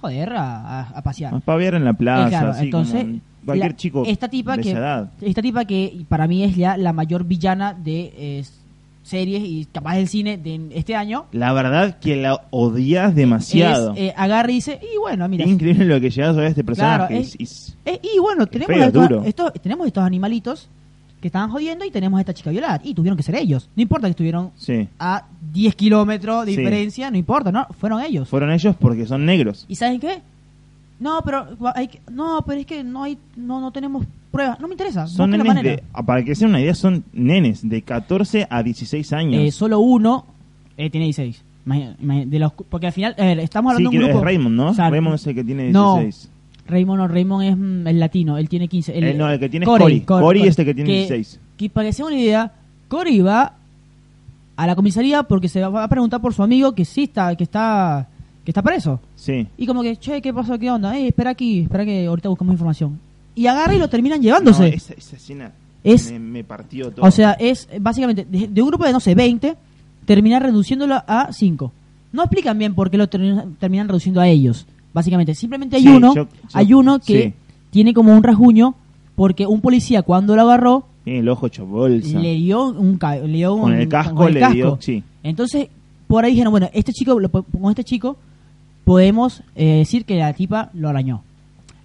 joder, a, a- a pasear. Para ver en la plaza, Eh, claro, así entonces, como cualquier la- chico esta tipa de que esa edad. esta tipa que para mí es ya la mayor villana de eh, series y capaz del cine de este año La verdad que la odias demasiado. es eh, agarra y dice y bueno mira Increíble lo que llegas a ver este personaje. Claro, Es- es- y bueno tenemos estos, tenemos estos animalitos que estaban jodiendo y tenemos a esta chica violada y tuvieron que ser ellos no importa que estuvieron sí. a 10 kilómetros de Sí. diferencia no importa no fueron ellos Fueron ellos porque son negros. y saben qué no pero hay que- no pero es que no hay no no tenemos pruebas no me interesa Son la nenes de, para que sea una idea, son nenes de 14 a 16 años. Eh, solo uno eh, tiene 16. Imagina- imagina- de los, porque al final, ver, estamos sí, hablando que de un grupo. es Raymond, ¿no? o sea, Raymond es el que tiene no, 16. Raymond no, Raymond es mm, el latino, él tiene 15. Eh, no, el que tiene es Cory. Cory es el que tiene 16. Que para que se haga una idea, Cory va a la comisaría porque se va a preguntar por su amigo que sí está, que está, que está preso. Sí. Y como que, che, ¿qué pasó? ¿Qué onda? Eh, espera aquí, espera que ahorita buscamos información. Y agarra y lo terminan llevándose. No, esa, esa escena Es- me, me partió todo. O sea, es básicamente de, de un grupo de, no sé, 20, terminar reduciéndolo a 5. No explican bien por qué lo terminan, terminan reduciendo a ellos. Básicamente, simplemente hay Sí, uno, yo- yo- hay uno que sí. tiene como un rasguño porque un policía cuando lo agarró Tiene el ojo hecho bolsa. le dio un, le dio Con un- el casco con el le casco. dio- sí. Entonces, por ahí dijeron, bueno, este chico, con este chico podemos eh, decir que la tipa lo arañó.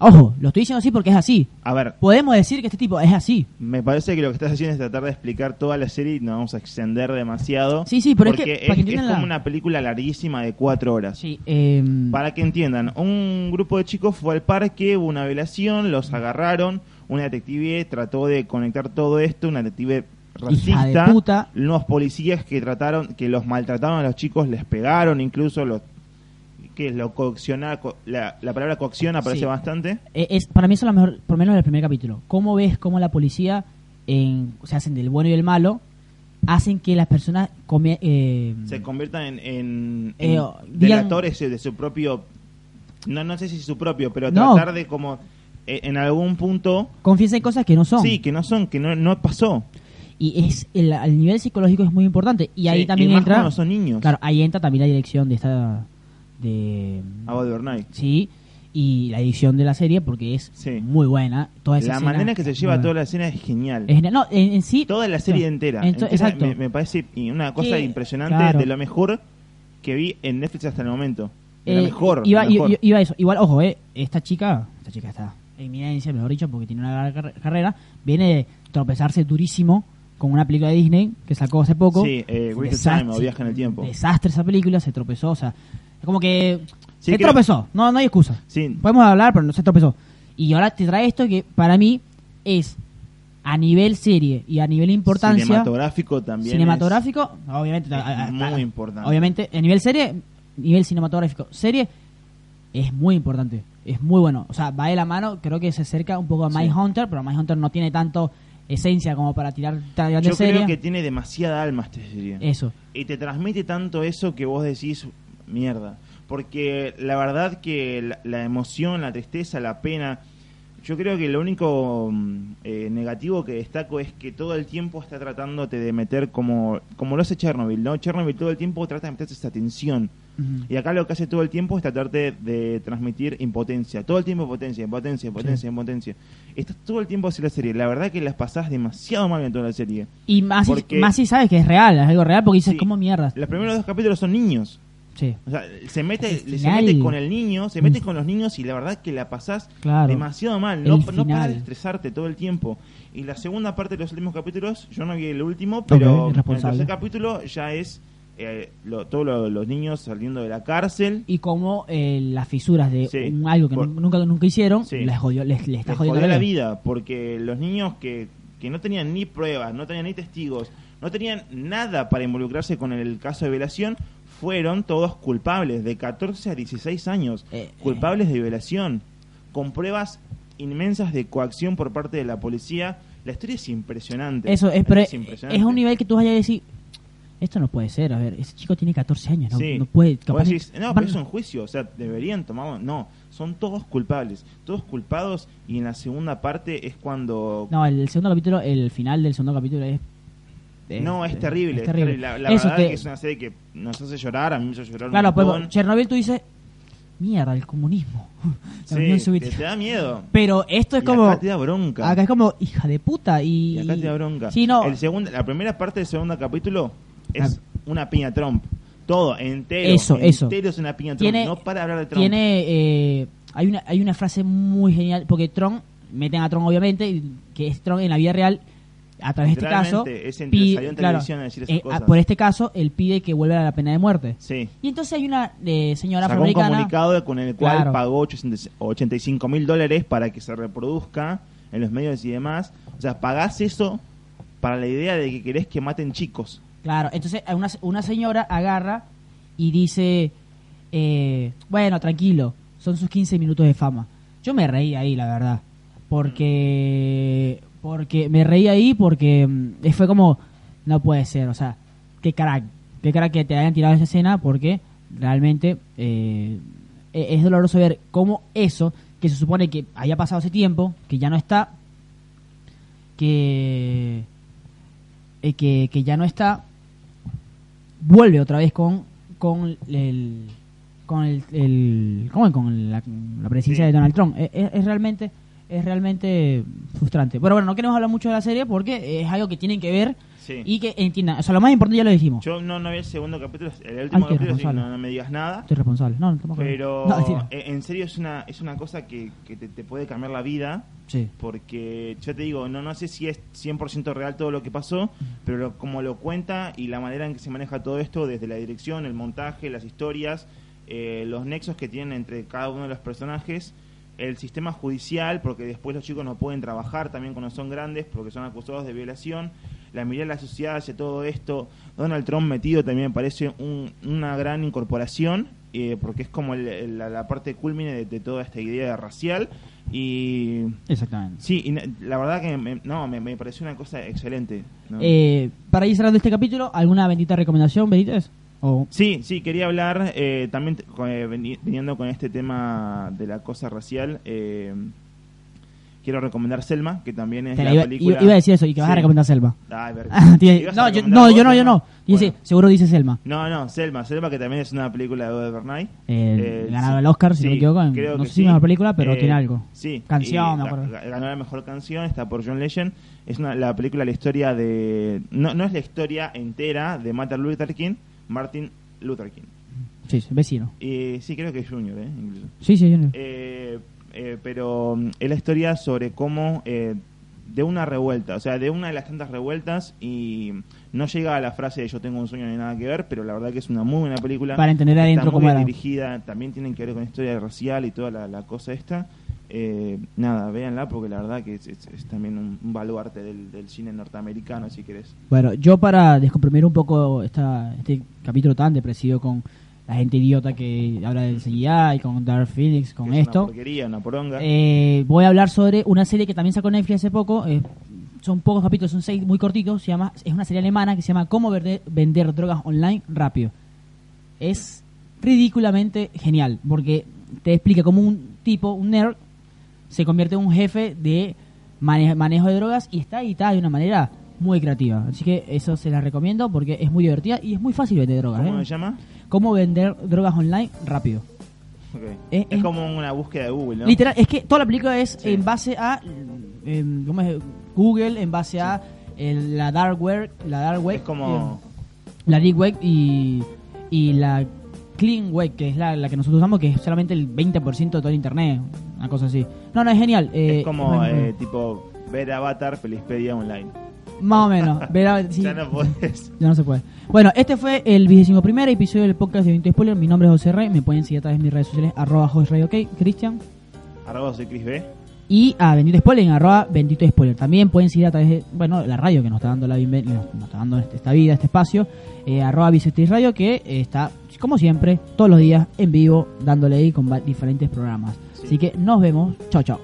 Ojo, lo estoy diciendo así porque es así. A ver, Podemos decir que este tipo es así. me parece que lo que estás haciendo es tratar de explicar toda la serie y no vamos a extender demasiado. Sí, sí, pero es porque que para que es, como la- una película larguísima de cuatro horas. Sí, em, Para que entiendan, un grupo de chicos fue al parque, hubo una violación, los agarraron, una detective trató de conectar todo esto, una detective racista, puta. unos policías que trataron, que los maltrataron a los chicos, les pegaron, incluso los que lo coacciona, co- la, la palabra coacción aparece Sí. bastante. Eh, es para mí eso es lo mejor, por lo menos el primer capítulo. ¿Cómo ves cómo la policía en, se hacen del bueno y del malo? Hacen que las personas come- eh, se conviertan en, en, Eh, en delatores de su propio no no sé si su propio pero No. tratar de como en algún punto confiesen cosas que no son. sí que no son que no, no pasó Y es el, el nivel psicológico es muy importante. Y ahí Sí, también y más entra. son niños Claro, ahí entra también la dirección de esta. De About Your Night. Sí, y la edición de la serie porque es Sí. muy buena. Toda esa la escena manera que se lleva toda la escena es genial Es. No, en, en sí. toda la serie entera, entera exacto. me, me parece y una cosa Que- impresionante claro. de lo mejor que vi en Netflix hasta el momento de Eh, lo mejor, Iba, lo mejor. iba eso. Igual, ojo, eh, esta chica, esta chica está en eminencia, mejor dicho, porque tiene una carre- carrera, viene de tropezarse durísimo con una película de Disney que sacó hace poco. Sí, eh, Wicked Time o Viaje en el Tiempo. Desastre esa película, se tropezó, o sea, como que Sí, se creo- tropezó, no, no hay excusa. sí Podemos hablar, pero no se tropezó. Y ahora te trae esto que para mí es a nivel serie y a nivel importancia cinematográfico también cinematográfico, obviamente, es a- a- muy a- importante. Obviamente, a nivel serie, nivel cinematográfico, serie es muy importante, es muy bueno. O sea, va de la mano, creo que se acerca un poco a Sí. Mindhunter, pero Mindhunter no tiene tanto esencia como para tirar tan es yo serie. creo que tiene demasiada alma esta serie Eso. y te transmite tanto eso que vos decís mierda porque la verdad que la, la emoción la tristeza la pena yo creo que lo único mm, eh, negativo que destaco es que todo el tiempo está tratándote de meter como como lo hace Chernobyl no Chernobyl todo el tiempo trata de meterte esa tensión y acá lo que hace todo el tiempo es tratarte de transmitir impotencia. Todo el tiempo impotencia, impotencia, impotencia, impotencia. Estás todo el tiempo haciendo la serie. La verdad que las pasás demasiado mal en toda la serie. Y más si, más si sabes que es real, es algo real, porque dices, Sí. ¿cómo mierda? Los primeros dos capítulos son niños. Sí, O sea, se mete, se mete con el niño, se mete Mm. con los niños y la verdad que la pasás Claro. demasiado mal. No, no de estresarte todo el tiempo. Y la segunda parte de los últimos capítulos, yo no vi el último, pero en el tercer capítulo ya es eh, lo- todos lo- los niños saliendo de la cárcel. y como eh, las fisuras de Sí. un- algo que Por- nunca nunca hicieron, Sí. les, jodió, les, les está les jodiendo jodió la vida. vida porque los niños que, que no tenían ni pruebas, no tenían ni testigos, no tenían nada para involucrarse con el caso de violación, fueron todos culpables de 14 a 16 años, Eh, culpables de violación, con pruebas inmensas de coacción por parte de la policía. La historia es impresionante. Eso, es, pero es, impresionante. un nivel que tú vayas a decir, esto no puede ser, a ver, ese chico tiene 14 años, no, Sí. no puede... Capaz- decís, no, pero es un juicio, o sea, deberían tomarlo. No, son todos culpables, todos culpados y en la segunda parte es cuando No, el segundo capítulo, el final del segundo capítulo es... No, es terrible. es es terrible. terrible. La, la Eso verdad es que es una serie que nos hace llorar. A mí me hizo llorar Claro, un pues. Chernobyl tú dices, mierda, el comunismo. la Sí, Unión Soviética. te da miedo. Pero esto es Y como. acá te da bronca. Acá es como hija de puta y. Y acá te da bronca. Sí, no. El segundo, la primera parte del segundo capítulo es Ah. una piña Trump. Todo, entero. Eso, eso. Entero es una piña Trump. Tiene- no para hablar de Trump. Tiene. eh, hay, una, hay una frase muy genial. Porque Tron, meten a Tron obviamente, que es Tron en la vida real. A través de este caso. Es en- pide- salió en claro, televisión a decir esas eh, cosas. por este caso, él pide que vuelva a la pena de muerte. Sí. Y entonces hay una eh, señora Sacó un comunicado con el cual Claro. pagó 85 mil dólares para que se reproduzca en los medios y demás. O sea, pagás eso para la idea de que querés que maten chicos. Claro, entonces una, una señora agarra y dice, eh, bueno, tranquilo, son sus 15 minutos de fama. Yo me reí ahí, la verdad, porque porque me reí ahí porque mm, fue como, no puede ser, o sea, qué crack, qué crack que te hayan tirado esa escena porque realmente eh, e- es doloroso ver cómo eso, que se supone que haya pasado hace tiempo, que ya no está, que eh, que, que ya no está, vuelve otra vez con, con el con el, el ¿cómo es? con la, la presencia Sí. de Donald Trump. Es, es- es realmente es realmente frustrante. Pero bueno, no queremos hablar mucho de la serie porque es algo que tienen que ver Sí. y que entiendan. O sea, lo más importante ya lo dijimos. Yo no, no vi el segundo capítulo, el último Ay, capítulo, no, no me digas nada. Estoy responsable. No, no. Pero No, eh, en serio es una, es una cosa que, que te, te puede cambiar la vida. Sí. Porque yo te digo, no, no sé si es 100% real todo lo que pasó, pero lo- como lo cuenta y la manera en que se maneja todo esto, desde la dirección, el montaje, las historias, eh, los nexos que tienen entre cada uno de los personajes, el sistema judicial, porque después los chicos no pueden trabajar también cuando son grandes, porque son acusados de violación, la mirada de la sociedad hacia todo esto, Donald Trump metido también me parece un- una gran incorporación, eh, porque es como el- el- la, la parte culmine de, de toda esta idea racial, y Exactamente. Sí, y la verdad que me, no, me, me pareció una cosa excelente. ¿no? Eh, para ir cerrando este capítulo, ¿alguna bendita recomendación, Benítez? Sí, sí, quería hablar eh, también eh, viniendo con este tema de la cosa racial. eh, quiero recomendar Selma, que también es te la iba, película. iba- a decir eso y que vas a recomendar Selva. Ay, ver- Tiene- ¿ibas a no, yo, no, vos, yo no, yo no. Dice, Bueno. seguro dice Selma. No, no, Selma, Selma que también es una película de Bernay. Eh, Eh, ganaba sí. el Oscar, si Sí, me equivoco. no que sé si sí. mejor película, pero Eh, tiene algo. Sí. Canción, me acuerdo. ga- Ganó la mejor canción, está por John Legend. Es una, la película, la historia de... No, no es la historia entera de Martin Luther King, Martin Luther King. Sí, sí, vecino. Y sí, creo que es Junior, ¿eh? Incluso. Sí, sí, yo- Eh, eh, pero mm, es la historia sobre cómo eh, de una revuelta, o sea, de una de las tantas revueltas y no llega a la frase de yo tengo un sueño ni nada que ver, pero la verdad que es una muy buena película. Para entender Está adentro muy cómo bien era. dirigida, también tienen que ver con historia racial y toda la, la cosa esta. Eh, nada, véanla porque la verdad que es, es- es también un, un baluarte del, del cine norteamericano, si querés. Bueno, yo para descomprimir un poco esta, este capítulo tan depresivo con la gente idiota que habla del CGI y con Dark Phoenix, con es esto, Una porquería, una poronga. eh, voy a hablar sobre una serie que también sacó Netflix hace poco. eh, son pocos capítulos, son seis muy cortitos. Se llama, es una serie alemana que se llama Cómo vender, vender drogas online rápido. Es ridículamente genial porque te explica cómo un tipo, un nerd, se convierte en un jefe de mane- manejo de drogas y está editada de una manera muy creativa. Así que eso se la recomiendo porque es muy divertida y es muy fácil vender drogas. ¿Cómo ¿eh? se llama? Cómo vender drogas online rápido. Eh, es como una búsqueda de Google, ¿no? Literal, es que toda la película es Sí. en base a em, ¿cómo es? Google, en base a el- la dark web, la dark web, Es como... la deep web y, y la clean web, que es la, la que nosotros usamos, que es solamente el 20% de todo el internet, una cosa así. No, no, es genial. eh, es como muy- eh, tipo ver Avatar Felizpedia online. más o menos. verá, sí, Ya no podés. ya no se puede. Bueno, este fue el vigésimo primer episodio del podcast de Vinto Spoiler. Mi nombre es José Rey. Me pueden seguir a través de mis redes sociales, arroba José Rey, ok. Cristian. Arroba soy Chris B. Y a Bendito Spoiler en arroba Bendito Spoiler. También pueden seguir a través de, bueno, la radio que nos está dando la nos, nos está dando este- esta vida, este espacio, eh, arroba Bisectriz Radio, que eh, está, como siempre, todos los días en vivo, dándole ahí con diferentes programas. Sí. Así que nos vemos. Chao, chao.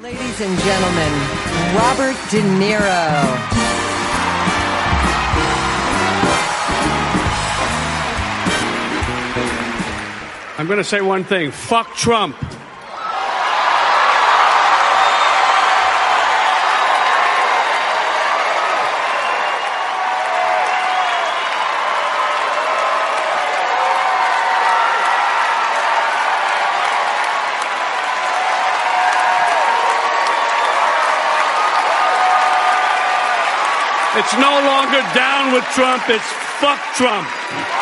Ladies and gentlemen, Robert De Niro. I'm going to say one thing fuck Trump. It's no longer down with Trump, it's fuck Trump.